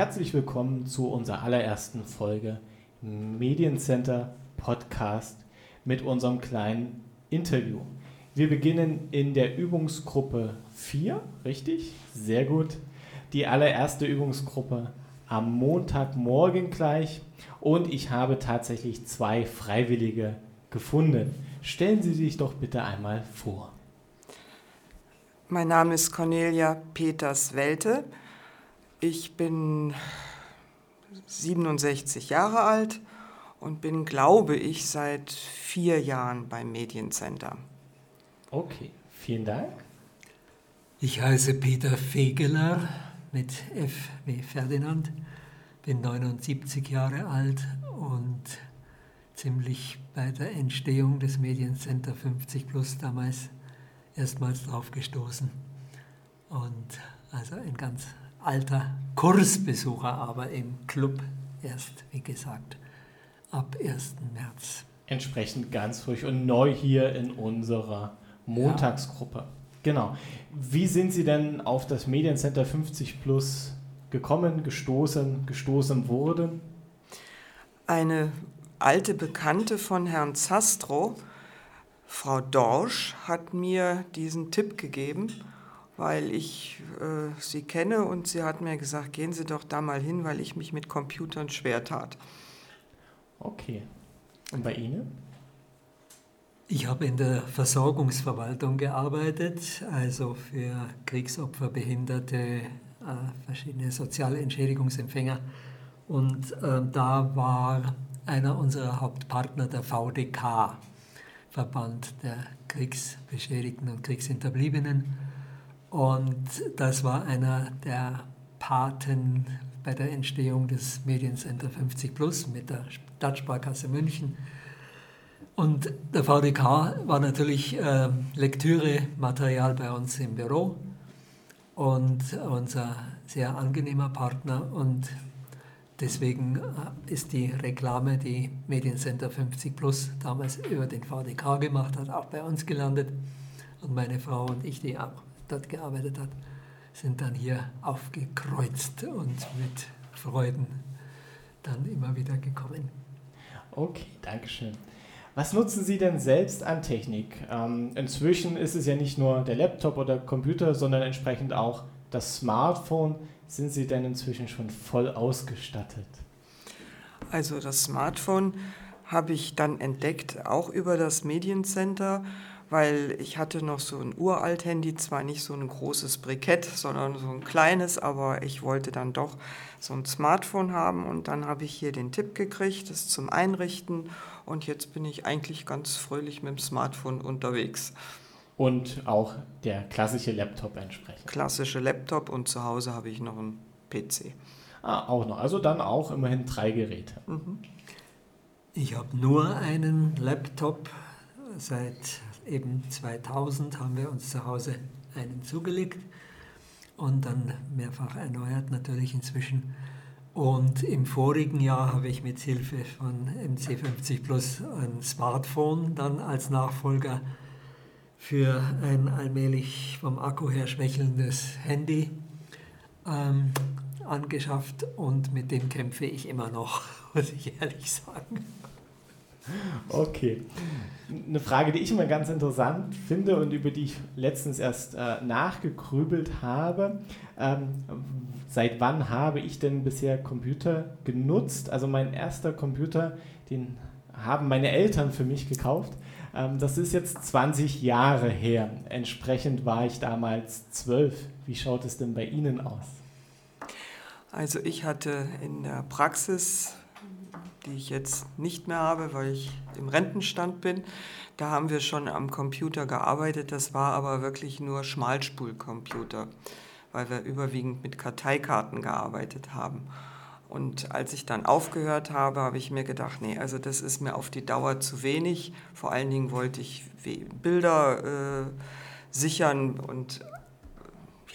Herzlich willkommen zu unserer allerersten Folge Mediencenter Podcast mit unserem kleinen Interview. Wir beginnen in der Übungsgruppe 4, richtig? Sehr gut. Die allererste Übungsgruppe am Montagmorgen gleich und ich habe tatsächlich zwei Freiwillige gefunden. Stellen Sie sich doch bitte einmal vor. Mein Name ist Cornelia Peters-Welte. Ich bin 67 Jahre alt und bin, glaube ich, seit vier Jahren beim Mediencenter. Okay, vielen Dank. Ich heiße Peter Fegeler mit F wie Ferdinand, bin 79 Jahre alt und ziemlich bei der Entstehung des Mediencenter 50 Plus damals erstmals drauf gestoßen. Und also ein ganz alter Kursbesucher, aber im Club erst, wie gesagt, ab 1. März. Entsprechend ganz frisch und neu hier in unserer Montagsgruppe. Ja. Genau. Wie sind Sie denn auf das Mediencenter 50 Plus gekommen, gestoßen, gestoßen wurden? Eine alte Bekannte von Herrn Zastro, Frau Dorsch, hat mir diesen Tipp gegeben, weil ich äh, sie kenne und sie hat mir gesagt, gehen Sie doch da mal hin, weil ich mich mit Computern schwer tat. Okay. Und bei Ihnen? Ich habe in der Versorgungsverwaltung gearbeitet, also für Kriegsopfer, Behinderte, äh, verschiedene Sozialentschädigungsempfänger. Und äh, da war einer unserer Hauptpartner der VDK, Verband der Kriegsbeschädigten und Kriegshinterbliebenen. Und das war einer der Paten bei der Entstehung des Mediencenter 50 Plus mit der Stadtsparkasse München und der VDK war natürlich äh, Lektürematerial bei uns im Büro und unser sehr angenehmer Partner. Und deswegen äh, ist die Reklame, die Mediencenter 50 Plus damals über den VDK gemacht hat, auch bei uns gelandet. Und meine Frau und ich, die auch dort gearbeitet hat, sind dann hier aufgekreuzt und mit Freuden dann immer wieder gekommen. Okay, Dankeschön. Was nutzen Sie denn selbst an Technik? Ähm, inzwischen ist es ja nicht nur der Laptop oder Computer, sondern entsprechend auch das Smartphone. Sind Sie denn inzwischen schon voll ausgestattet? Also das Smartphone habe ich dann entdeckt, auch über das Mediencenter, weil ich hatte noch so ein uralt Handy, zwar nicht so ein großes Brikett, sondern so ein kleines, aber ich wollte dann doch so ein Smartphone haben und dann habe ich hier den Tipp gekriegt, das zum Einrichten und jetzt bin ich eigentlich ganz fröhlich mit dem Smartphone unterwegs. Und auch der klassische Laptop entsprechend. Klassische Laptop und zu Hause habe ich noch einen PC. Ah, auch noch. Also dann auch immerhin drei Geräte. Mhm. Ich habe nur einen Laptop. Seit eben 2000 haben wir uns zu Hause einen zugelegt und dann mehrfach erneuert natürlich inzwischen. Und im vorigen Jahr habe ich mit Hilfe von MC50 Plus ein Smartphone dann als Nachfolger für ein allmählich vom Akku her schwächelndes Handy ähm, angeschafft und mit dem kämpfe ich immer noch, muss ich ehrlich sagen. Okay. Eine Frage, die ich immer ganz interessant finde und über die ich letztens erst äh, nachgegrübelt habe. Ähm, seit wann habe ich denn bisher Computer genutzt? Also mein erster Computer, den haben meine Eltern für mich gekauft. Ähm, das ist jetzt 20 Jahre her. Entsprechend war ich damals zwölf. Wie schaut es denn bei Ihnen aus? Also ich hatte in der Praxis die ich jetzt nicht mehr habe, weil ich im Rentenstand bin. Da haben wir schon am Computer gearbeitet. Das war aber wirklich nur Schmalspulcomputer, weil wir überwiegend mit Karteikarten gearbeitet haben. Und als ich dann aufgehört habe, habe ich mir gedacht, nee, also das ist mir auf die Dauer zu wenig. Vor allen Dingen wollte ich Bilder äh, sichern und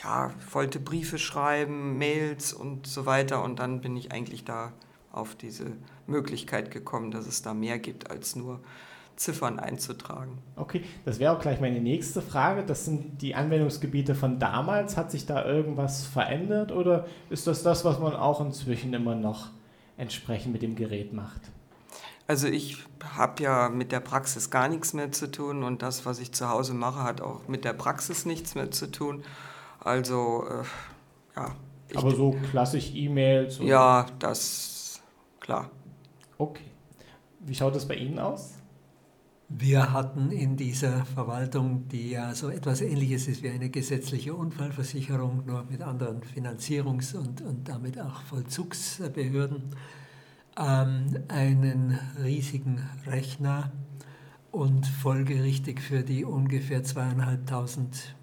ja, wollte Briefe schreiben, Mails und so weiter. Und dann bin ich eigentlich da auf diese Möglichkeit gekommen, dass es da mehr gibt als nur Ziffern einzutragen. Okay, das wäre auch gleich meine nächste Frage. Das sind die Anwendungsgebiete von damals. Hat sich da irgendwas verändert oder ist das das, was man auch inzwischen immer noch entsprechend mit dem Gerät macht? Also ich habe ja mit der Praxis gar nichts mehr zu tun und das, was ich zu Hause mache, hat auch mit der Praxis nichts mehr zu tun. Also äh, ja. Aber so klassisch E-Mails? Ja, das klar. Okay. Wie schaut es bei Ihnen aus? Wir hatten in dieser Verwaltung, die ja so etwas Ähnliches ist wie eine gesetzliche Unfallversicherung, nur mit anderen Finanzierungs- und, und damit auch Vollzugsbehörden, ähm, einen riesigen Rechner und folgerichtig für die ungefähr zweieinhalbtausend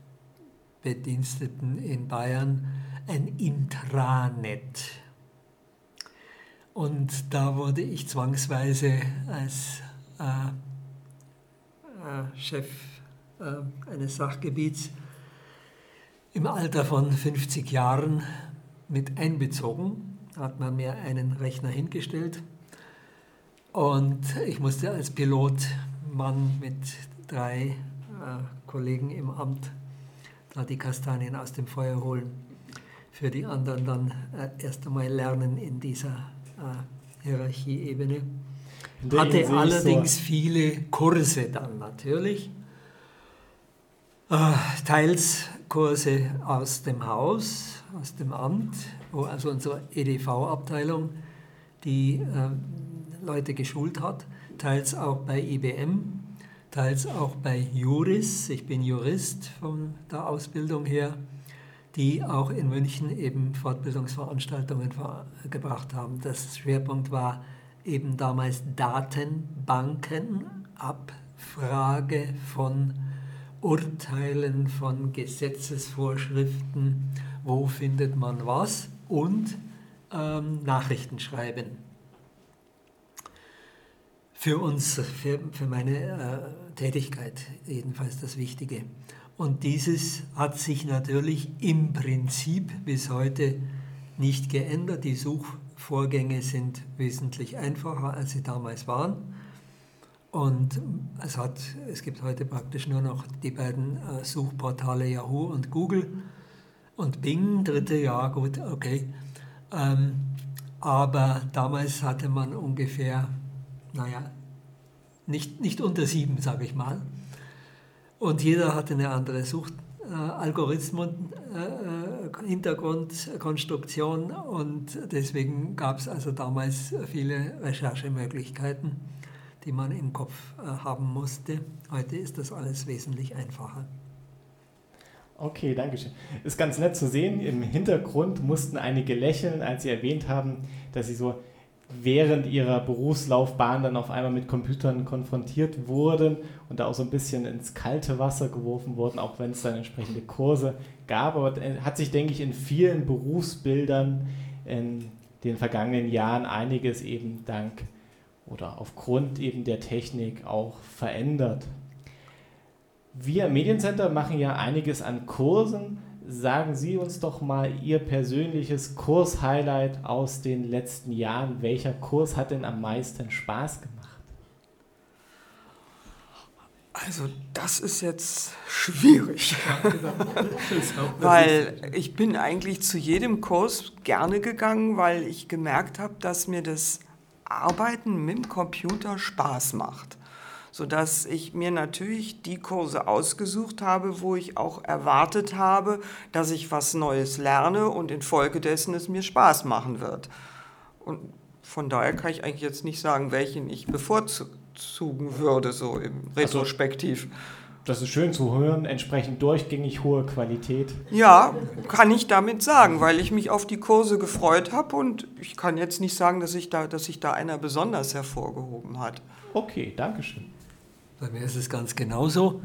Bediensteten in Bayern ein Intranet. Und da wurde ich zwangsweise als äh, äh, Chef äh, eines Sachgebiets im Alter von 50 Jahren mit einbezogen. Hat man mir einen Rechner hingestellt und ich musste als Pilotmann mit drei äh, Kollegen im Amt da die Kastanien aus dem Feuer holen. Für die anderen dann äh, erst einmal lernen in dieser Hierarchieebene. Hatte allerdings so. viele Kurse dann natürlich. Äh, teils Kurse aus dem Haus, aus dem Amt, wo also unsere EDV-Abteilung die äh, Leute geschult hat, teils auch bei IBM, teils auch bei Juris, ich bin Jurist von der Ausbildung her, die auch in München eben Fortbildungsveranstaltungen gebracht haben. Das Schwerpunkt war eben damals Datenbanken, Abfrage von Urteilen, von Gesetzesvorschriften, wo findet man was und ähm, Nachrichten schreiben. Für uns, für, für meine äh, Tätigkeit jedenfalls das Wichtige. Und dieses hat sich natürlich im Prinzip bis heute nicht geändert. Die Such Vorgänge sind wesentlich einfacher, als sie damals waren. Und es, hat, es gibt heute praktisch nur noch die beiden äh, Suchportale Yahoo und Google und Bing, dritte, ja gut, okay. Ähm, aber damals hatte man ungefähr, naja, nicht, nicht unter sieben, sage ich mal. Und jeder hatte eine andere Sucht, äh, Algorithmus, äh, äh, Hintergrundkonstruktion und deswegen gab es also damals viele Recherchemöglichkeiten, die man im Kopf haben musste. Heute ist das alles wesentlich einfacher. Okay, danke schön. Ist ganz nett zu sehen. Im Hintergrund mussten einige lächeln, als Sie erwähnt haben, dass Sie so während ihrer Berufslaufbahn dann auf einmal mit Computern konfrontiert wurden und da auch so ein bisschen ins kalte Wasser geworfen wurden, auch wenn es dann entsprechende Kurse gab. Aber hat sich, denke ich, in vielen Berufsbildern in den vergangenen Jahren einiges eben dank oder aufgrund eben der Technik auch verändert. Wir im Mediencenter machen ja einiges an Kursen, sagen Sie uns doch mal Ihr persönliches Kurshighlight aus den letzten Jahren. Welcher Kurs hat denn am meisten Spaß gemacht? Also das ist jetzt schwierig, weil ich bin eigentlich zu jedem Kurs gerne gegangen, weil ich gemerkt habe, dass mir das Arbeiten mit dem Computer Spaß macht sodass ich mir natürlich die Kurse ausgesucht habe, wo ich auch erwartet habe, dass ich was Neues lerne und infolgedessen es mir Spaß machen wird. Und von daher kann ich eigentlich jetzt nicht sagen, welchen ich bevorzugen würde, so im also, Retrospektiv. Also, das ist schön zu hören, entsprechend durchgängig hohe Qualität. Ja, kann ich damit sagen, weil ich mich auf die Kurse gefreut habe und ich kann jetzt nicht sagen, dass, ich da, dass sich da einer besonders hervorgehoben hat. Okay, danke schön. Bei mir ist es ganz genauso.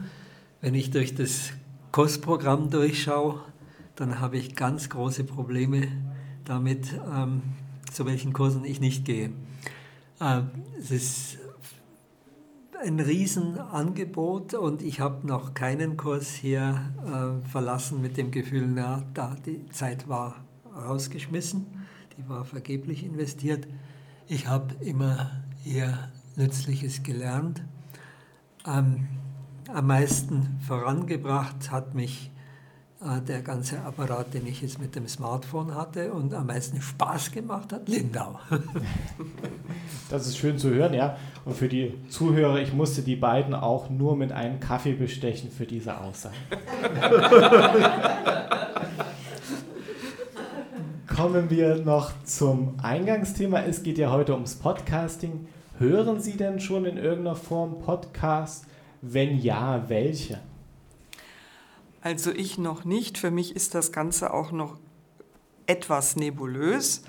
Wenn ich durch das Kostprogramm durchschaue, dann habe ich ganz große Probleme damit, ähm, zu welchen Kursen ich nicht gehe. Ähm, es ist ein Riesenangebot und ich habe noch keinen Kurs hier äh, verlassen mit dem Gefühl, na, da die Zeit war rausgeschmissen, die war vergeblich investiert. Ich habe immer hier Nützliches gelernt Ähm, am meisten vorangebracht hat mich äh, der ganze Apparat, den ich jetzt mit dem Smartphone hatte und am meisten Spaß gemacht hat, Lindau. Das ist schön zu hören, ja. Und für die Zuhörer, ich musste die beiden auch nur mit einem Kaffee bestechen für diese Aussage. Kommen wir noch zum Eingangsthema. Es geht ja heute ums Podcasting. Hören Sie denn schon in irgendeiner Form Podcast? Wenn ja, welche? Also ich noch nicht. Für mich ist das Ganze auch noch etwas nebulös.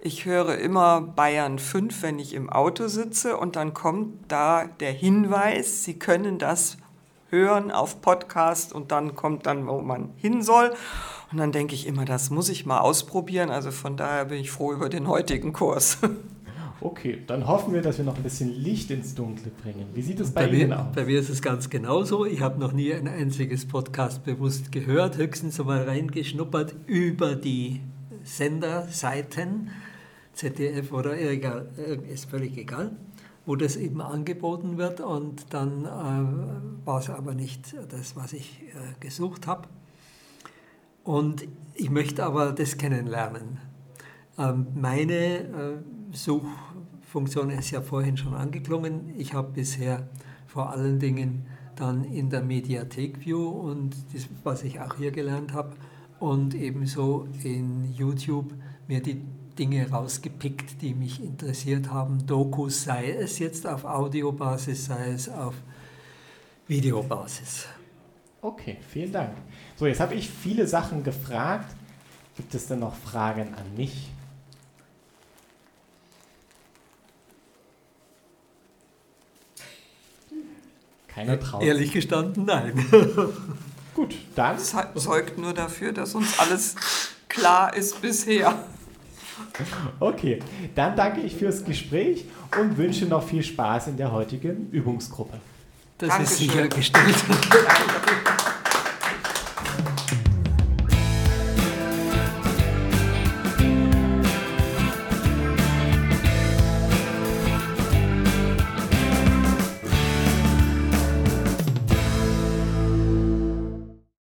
Ich höre immer Bayern 5, wenn ich im Auto sitze und dann kommt da der Hinweis, Sie können das hören auf Podcast und dann kommt dann, wo man hin soll. Und dann denke ich immer, das muss ich mal ausprobieren. Also von daher bin ich froh über den heutigen Kurs. Okay, dann hoffen wir, dass wir noch ein bisschen Licht ins Dunkle bringen. Wie sieht es bei, bei Ihnen mir, aus? Bei mir ist es ganz genauso. Ich habe noch nie ein einziges Podcast bewusst gehört, höchstens einmal reingeschnuppert über die Senderseiten, ZDF oder egal, ist völlig egal, wo das eben angeboten wird. Und dann äh, war es aber nicht das, was ich äh, gesucht habe. Und ich möchte aber das kennenlernen. Ähm, meine äh, Such Funktion ist ja vorhin schon angeklungen. Ich habe bisher vor allen Dingen dann in der Mediathek View und das, was ich auch hier gelernt habe und ebenso in YouTube mir die Dinge rausgepickt, die mich interessiert haben. Dokus, sei es jetzt auf Audiobasis, sei es auf Videobasis. Okay, vielen Dank. So, jetzt habe ich viele Sachen gefragt. Gibt es denn noch Fragen an mich? Keiner traut. Ehrlich gestanden, nein. Gut, dann. Das zeugt nur dafür, dass uns alles klar ist bisher. Okay, dann danke ich fürs Gespräch und wünsche noch viel Spaß in der heutigen Übungsgruppe. Das Dankeschön. ist sichergestellt.